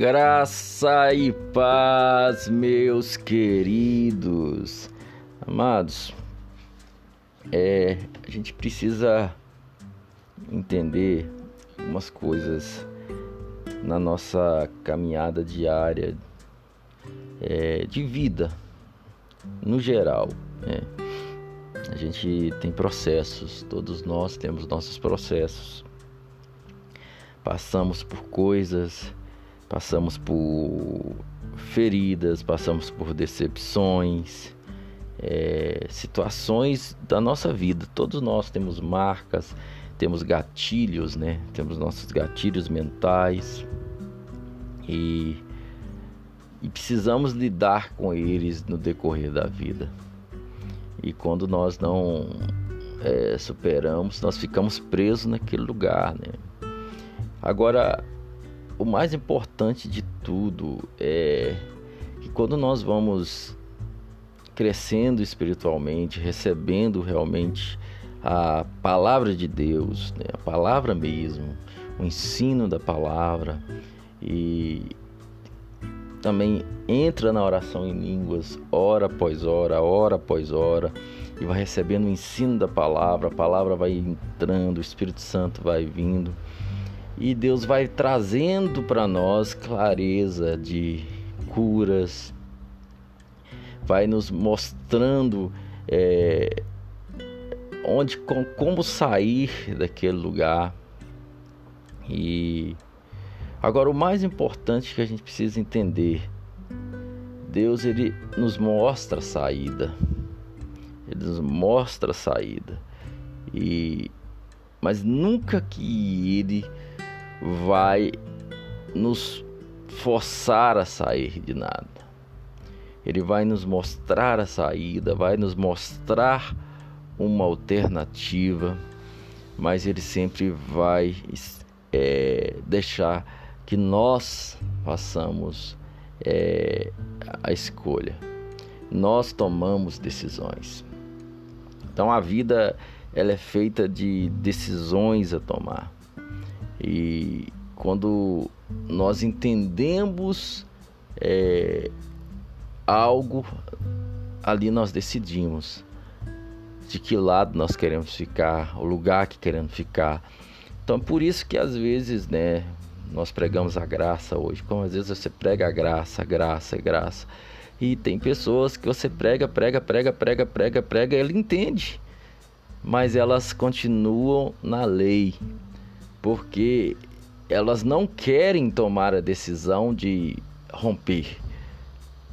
Graça e paz, meus queridos. Amados, é, a gente precisa entender umas coisas na nossa caminhada diária é, de vida, no geral. Né? A gente tem processos, todos nós temos nossos processos. Passamos por coisas passamos por feridas, passamos por decepções, é, situações da nossa vida. Todos nós temos marcas, temos gatilhos, né? Temos nossos gatilhos mentais e, e precisamos lidar com eles no decorrer da vida. E quando nós não é, superamos, nós ficamos presos naquele lugar, né? Agora, o mais importante de tudo é que quando nós vamos crescendo espiritualmente, recebendo realmente a palavra de Deus, né? a palavra mesmo, o ensino da palavra e também entra na oração em línguas, hora após hora, hora após hora, e vai recebendo o ensino da palavra, a palavra vai entrando, o Espírito Santo vai vindo e Deus vai trazendo para nós clareza de curas, vai nos mostrando é, onde, com, como sair daquele lugar. E agora o mais importante que a gente precisa entender, Deus ele nos mostra a saída, ele nos mostra a saída e mas nunca que ele vai nos forçar a sair de nada. Ele vai nos mostrar a saída, vai nos mostrar uma alternativa, mas ele sempre vai é, deixar que nós façamos é, a escolha. Nós tomamos decisões. Então a vida ela é feita de decisões a tomar. E quando nós entendemos é, algo, ali nós decidimos de que lado nós queremos ficar, o lugar que queremos ficar. Então, por isso que às vezes, né, nós pregamos a graça hoje. Como às vezes você prega a graça, graça, graça. E tem pessoas que você prega, prega, prega, prega, prega, prega, ele entende. Mas elas continuam na lei, porque elas não querem tomar a decisão de romper,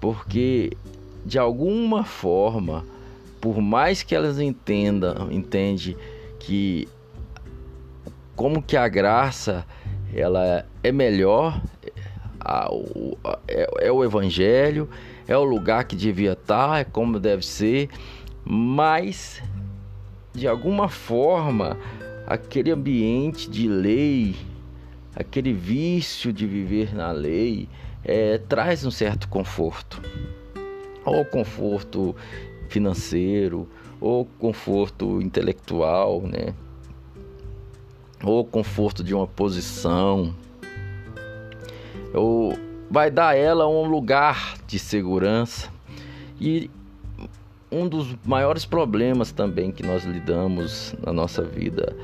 porque de alguma forma, por mais que elas entendam, entende que como que a graça ela é melhor, é, é o evangelho, é o lugar que devia estar, é como deve ser, mas de alguma forma aquele ambiente de lei, aquele vício de viver na lei, é, traz um certo conforto. Ou conforto financeiro, ou conforto intelectual, né? Ou conforto de uma posição. Ou vai dar a ela um lugar de segurança. E um dos maiores problemas também que nós lidamos na nossa vida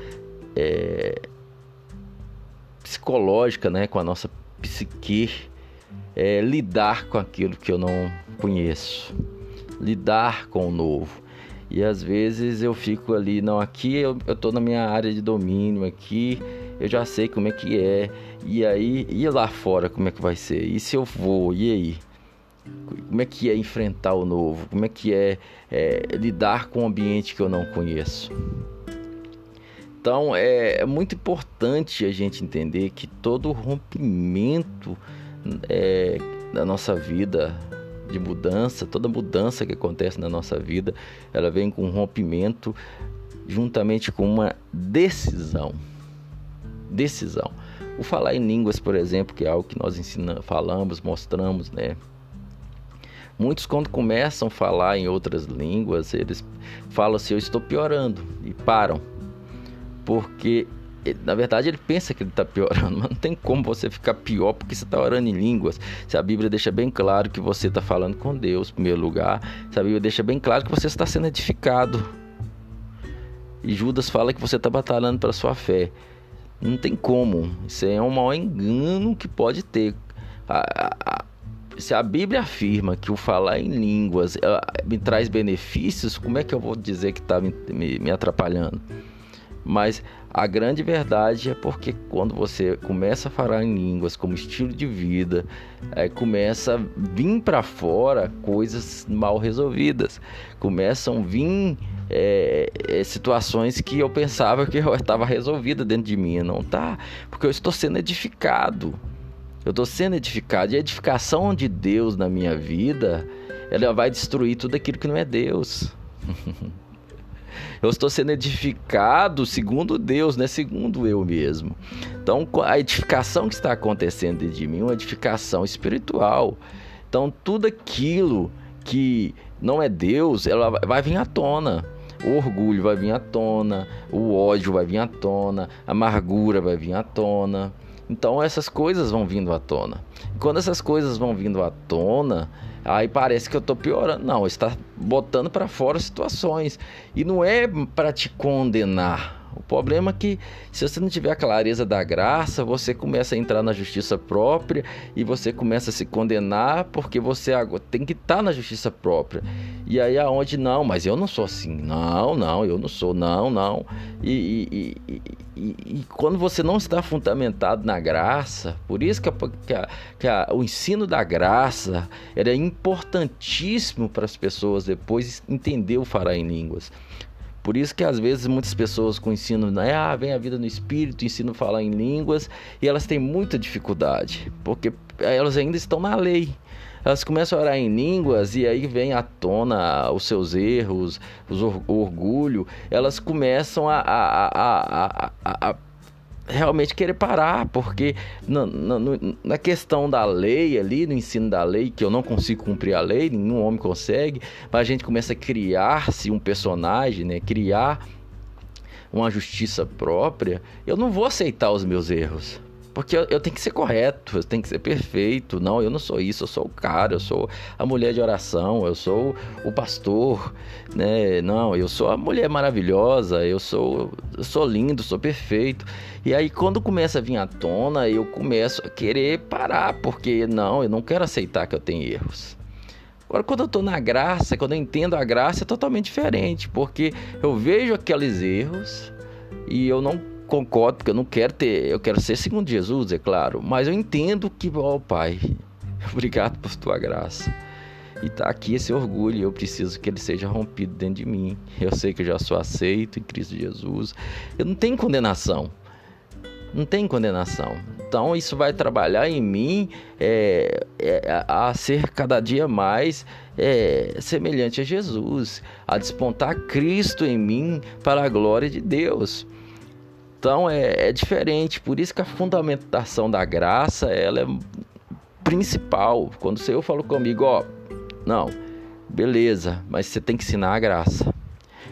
é psicológica, né, com a nossa psique, é lidar com aquilo que eu não conheço, lidar com o novo. E às vezes eu fico ali, não, aqui eu, eu tô na minha área de domínio, aqui eu já sei como é que é, e aí, e lá fora como é que vai ser? E se eu vou, e aí? Como é que é enfrentar o novo, como é que é, é lidar com um ambiente que eu não conheço. Então é, é, muito importante a gente entender que todo rompimento é, da nossa vida de mudança, toda mudança que acontece na nossa vida, ela vem com um rompimento juntamente com uma decisão. Decisão. O falar em línguas, por exemplo, que é algo que nós ensinamos, falamos, mostramos, né? Muitos, quando começam a falar em outras línguas, eles falam assim: Eu estou piorando, e param, porque ele, na verdade, ele pensa que ele está piorando, mas não tem como você ficar pior porque você está orando em línguas. Se a Bíblia deixa bem claro que você está falando com Deus, em primeiro lugar, se a Bíblia deixa bem claro que você está sendo edificado. E Judas fala que você está batalhando pela sua fé. Não tem como. Isso é um maior engano que pode ter. A, a, se a Bíblia afirma que o falar em línguas me traz benefícios, como é que eu vou dizer que está me, me, me atrapalhando? Mas a grande verdade é porque quando você começa a falar em línguas como estilo de vida, é, começa a vir para fora coisas mal resolvidas, começam a vir é, é, situações que eu pensava que estava resolvida dentro de mim, não tá, porque eu estou sendo edificado. Eu estou sendo edificado e a edificação de Deus na minha vida, ela vai destruir tudo aquilo que não é Deus. Eu estou sendo edificado segundo Deus, não é segundo eu mesmo. Então, a edificação que está acontecendo de mim é uma edificação espiritual. Então, tudo aquilo que não é Deus, ela vai vir à tona. O orgulho vai vir à tona, o ódio vai vir à tona, a amargura vai vir à tona. Então essas coisas vão vindo à tona. E quando essas coisas vão vindo à tona, Aí parece que eu estou piorando. Não, está botando para fora situações. E não é para te condenar. O problema é que se você não tiver a clareza da graça, você começa a entrar na justiça própria e você começa a se condenar porque você tem que estar tá na justiça própria. E aí aonde não, mas eu não sou assim. Não, não, eu não sou, não, não. E, e, e, e quando você não está fundamentado na graça, por isso que, a, que, a, que a, o ensino da graça era importantíssimo para as pessoas depois entender o falar em línguas. Por isso que às vezes muitas pessoas com ensino, né, ah, vem a vida no espírito, ensino a falar em línguas, e elas têm muita dificuldade, porque elas ainda estão na lei. Elas começam a orar em línguas e aí vem à tona os seus erros, os or o orgulho. Elas começam a, a, a, a realmente querer parar, porque na, na, na, questão da lei ali, no ensino da lei, que eu não consigo cumprir a lei, nenhum homem consegue, mas a gente começa a criar-se um personagem, né? Criar uma justiça própria, eu não vou aceitar os meus erros. Porque eu, eu, tenho que ser correto, eu tenho que ser perfeito. Não, eu não sou isso, eu sou o cara, eu sou a mulher de oração, eu sou o pastor, né? Não, eu sou a mulher maravilhosa, eu sou, eu sou lindo, sou perfeito. E aí quando começa a vir à tona, eu começo a querer parar, porque não, eu não quero aceitar que eu tenho erros. Agora, quando eu estou na graça, quando eu entendo a graça, é totalmente diferente, porque eu vejo aqueles erros e eu não concordo, porque eu não quero ter, eu quero ser segundo Jesus, é claro, mas eu entendo que, ó oh, Pai, obrigado por tua graça. E tá aqui esse orgulho, eu preciso que ele seja rompido dentro de mim. Eu sei que eu já sou aceito em Cristo Jesus. Eu não tenho condenação. Não tem condenação. Então isso vai trabalhar em mim é, é, a ser cada dia mais é, semelhante a Jesus, a despontar Cristo em mim para a glória de Deus. Então é, é diferente, por isso que a fundamentação da graça ela é principal. Quando o Senhor falou comigo, ó, não, beleza, mas você tem que ensinar a graça.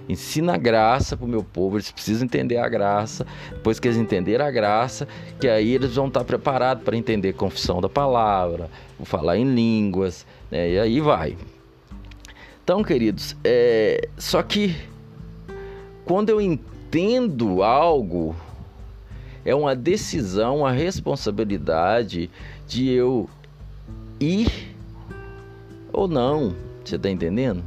Ensina a graça para o meu povo, eles precisam entender a graça. Depois que eles entenderem a graça, que aí eles vão estar preparados para entender confissão da palavra, falar em línguas, né? e aí vai. Então, queridos, é... só que quando eu entendo tendo algo, é uma decisão, uma responsabilidade de eu ir ou não. Você está entendendo?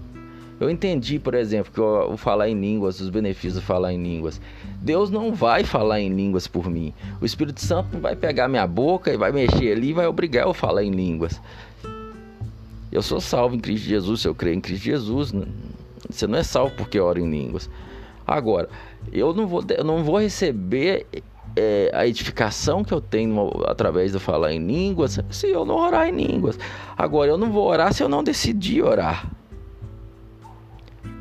Eu entendi, por exemplo, que eu, falar em línguas, os benefícios de falar em línguas. Deus não vai falar em línguas por mim. O Espírito Santo vai pegar minha boca e vai mexer ali e vai obrigar eu a falar em línguas. Eu sou salvo em Cristo Jesus, se eu creio em Cristo Jesus. Você não é salvo porque ora em línguas. Agora, eu não vou, eu não vou receber é, a edificação que eu tenho através de falar em línguas se eu não orar em línguas. Agora, eu não vou orar se eu não decidir orar.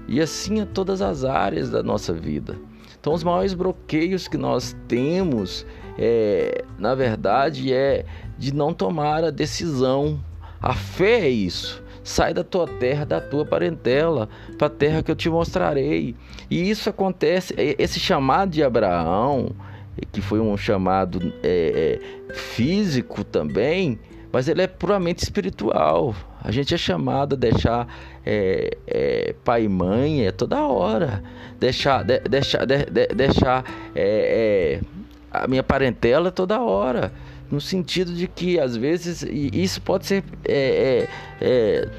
E assim é todas as áreas da nossa vida. Então, os maiores bloqueios que nós temos, é, na verdade, é de não tomar a decisão. A fé é isso. Sai da tua terra, da tua parentela, para a terra que eu te mostrarei. E isso acontece, esse chamado de Abraão, que foi um chamado é, é, físico também, mas ele é puramente espiritual. A gente é chamado a deixar é, é, pai e mãe é toda hora, deixar, de, deixar, de, de, deixar é, é, a minha parentela toda hora, no sentido de que às vezes isso pode ser é, é,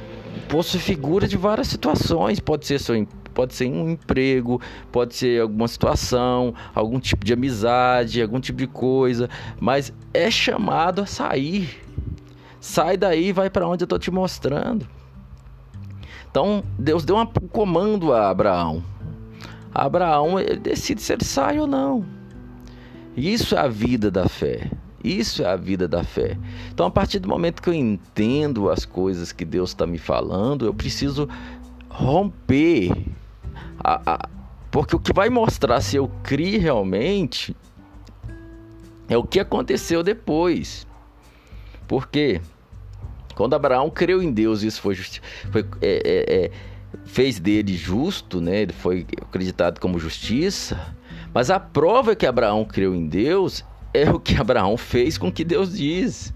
posto figura de várias situações, pode ser seu pode ser um emprego, pode ser alguma situação, algum tipo de amizade, algum tipo de coisa, mas é chamado a sair Sai daí vai para onde eu estou te mostrando. Então, Deus deu um comando a Abraão. Abraão, ele decide se ele sai ou não. Isso é a vida da fé. Isso é a vida da fé. Então, a partir do momento que eu entendo as coisas que Deus está me falando, eu preciso romper. A, a, porque o que vai mostrar se eu criei realmente é o que aconteceu depois. Porque quando Abraão creu em Deus, isso foi, foi é, é, é, fez dele justo, né? Ele foi acreditado como justiça. Mas a prova que Abraão creu em Deus é o que Abraão fez com o que Deus diz.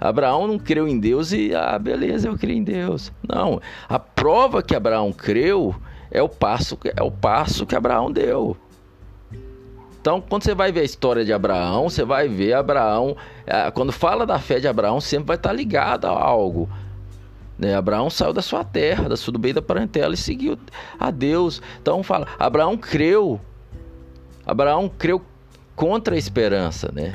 Abraão não creu em Deus e, ah, beleza, eu creio em Deus. Não, a prova que Abraão creu é o passo, é o passo que Abraão deu. Então, quando você vai ver a história de Abraão, você vai ver Abraão, é, quando fala da fé de Abraão, sempre vai estar ligado a algo. Né? Abraão saiu da sua terra, da sua do bem da parentela e seguiu a Deus. Então, fala, Abraão creu. Abraão creu contra a esperança, né?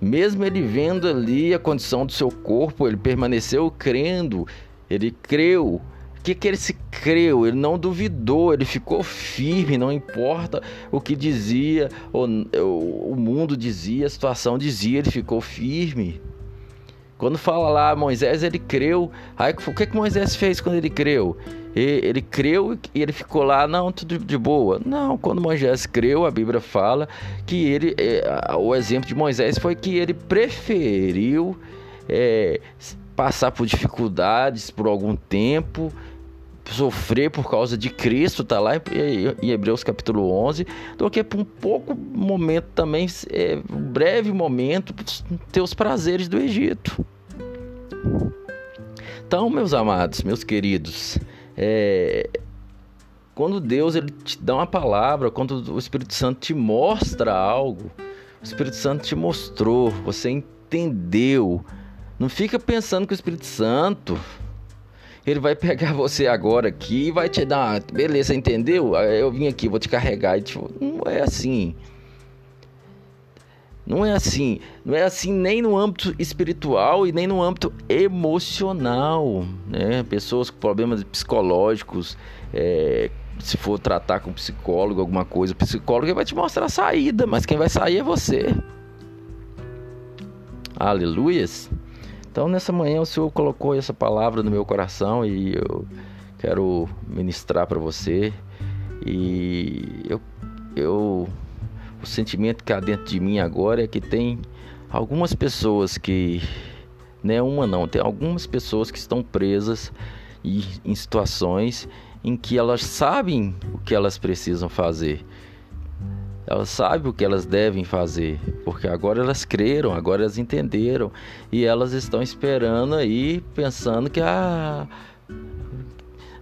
Mesmo ele vendo ali a condição do seu corpo, ele permaneceu crendo, ele creu o que, que ele se creu? Ele não duvidou, ele ficou firme, não importa o que dizia, o, o mundo dizia, a situação dizia, ele ficou firme. Quando fala lá Moisés, ele creu. Aí o que, que Moisés fez quando ele creu? Ele, ele creu e ele ficou lá, não, tudo de boa. Não, quando Moisés creu, a Bíblia fala que ele, é, o exemplo de Moisés foi que ele preferiu é, passar por dificuldades por algum tempo sofrer por causa de Cristo, tá lá em Hebreus capítulo 11, do que por um pouco momento também, é, um breve momento, ter os prazeres do Egito. Então, meus amados, meus queridos, é, quando Deus ele te dá uma palavra, quando o Espírito Santo te mostra algo, o Espírito Santo te mostrou, você entendeu. Não fica pensando que o Espírito Santo ele vai pegar você agora aqui e vai te dar, beleza, entendeu? Eu vim aqui, vou te carregar e tipo, não é assim. Não é assim, não é assim nem no âmbito espiritual e nem no âmbito emocional, né? Pessoas com problemas psicológicos, é, se for tratar com psicólogo, alguma coisa, o psicólogo vai te mostrar a saída, mas quem vai sair é você. Aleluias. Então, nessa manhã, o Senhor colocou essa palavra no meu coração e eu quero ministrar para você. E eu, eu, o sentimento que há dentro de mim agora é que tem algumas pessoas que, não é uma não, tem algumas pessoas que estão presas em, em situações em que elas sabem o que elas precisam fazer. Elas sabem o que elas devem fazer, porque agora elas creram, agora elas entenderam e elas estão esperando aí, pensando que ah,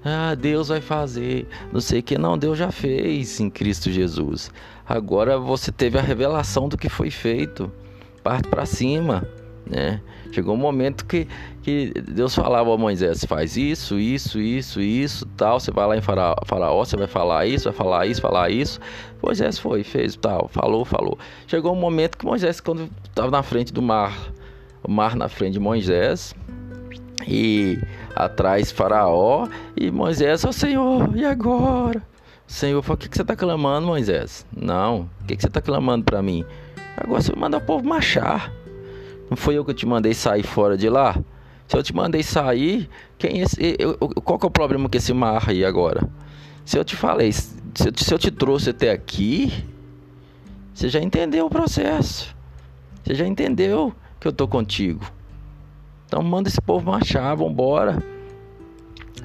ah, Deus vai fazer, não sei o que, não, Deus já fez em Cristo Jesus. Agora você teve a revelação do que foi feito, parte para cima né? Chegou um momento que, que Deus falava a Moisés: faz isso, isso, isso, isso, tal. Você vai lá em Faraó, você vai falar isso, vai falar isso, falar isso. Moisés foi, fez tal, falou, falou. Chegou um momento que Moisés, quando estava na frente do mar, o mar na frente de Moisés, e atrás Faraó, e Moisés, ó oh, Senhor, e agora? O Senhor falou: o que, que você está clamando, Moisés? Não, o que, que você está clamando para mim? Agora você vai mandar o povo marchar. Não foi eu que te mandei sair fora de lá? Se eu te mandei sair, quem é esse, eu, qual que é o problema com esse mar aí agora? Se eu te falei, se eu, se eu te trouxe até aqui, você já entendeu o processo. Você já entendeu que eu tô contigo. Então manda esse povo marchar, vambora.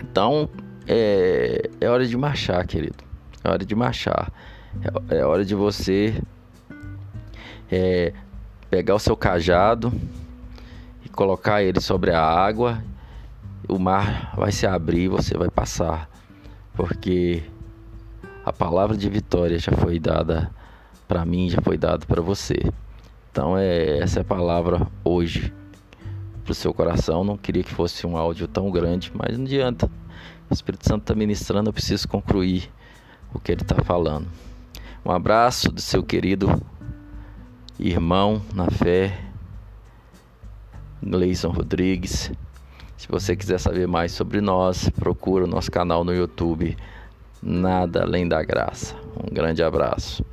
Então é, é hora de marchar, querido. É hora de marchar. É, é hora de você é pegar o seu cajado e colocar ele sobre a água, o mar vai se abrir e você vai passar, porque a palavra de vitória já foi dada para mim, já foi dada para você. Então é essa é a palavra hoje para o seu coração. Não queria que fosse um áudio tão grande, mas não adianta. O Espírito Santo está ministrando, eu preciso concluir o que ele está falando. Um abraço do seu querido irmão na fé, Gleison Rodrigues. Se você quiser saber mais sobre nós, procura o nosso canal no YouTube, Nada Além da Graça. Um grande abraço.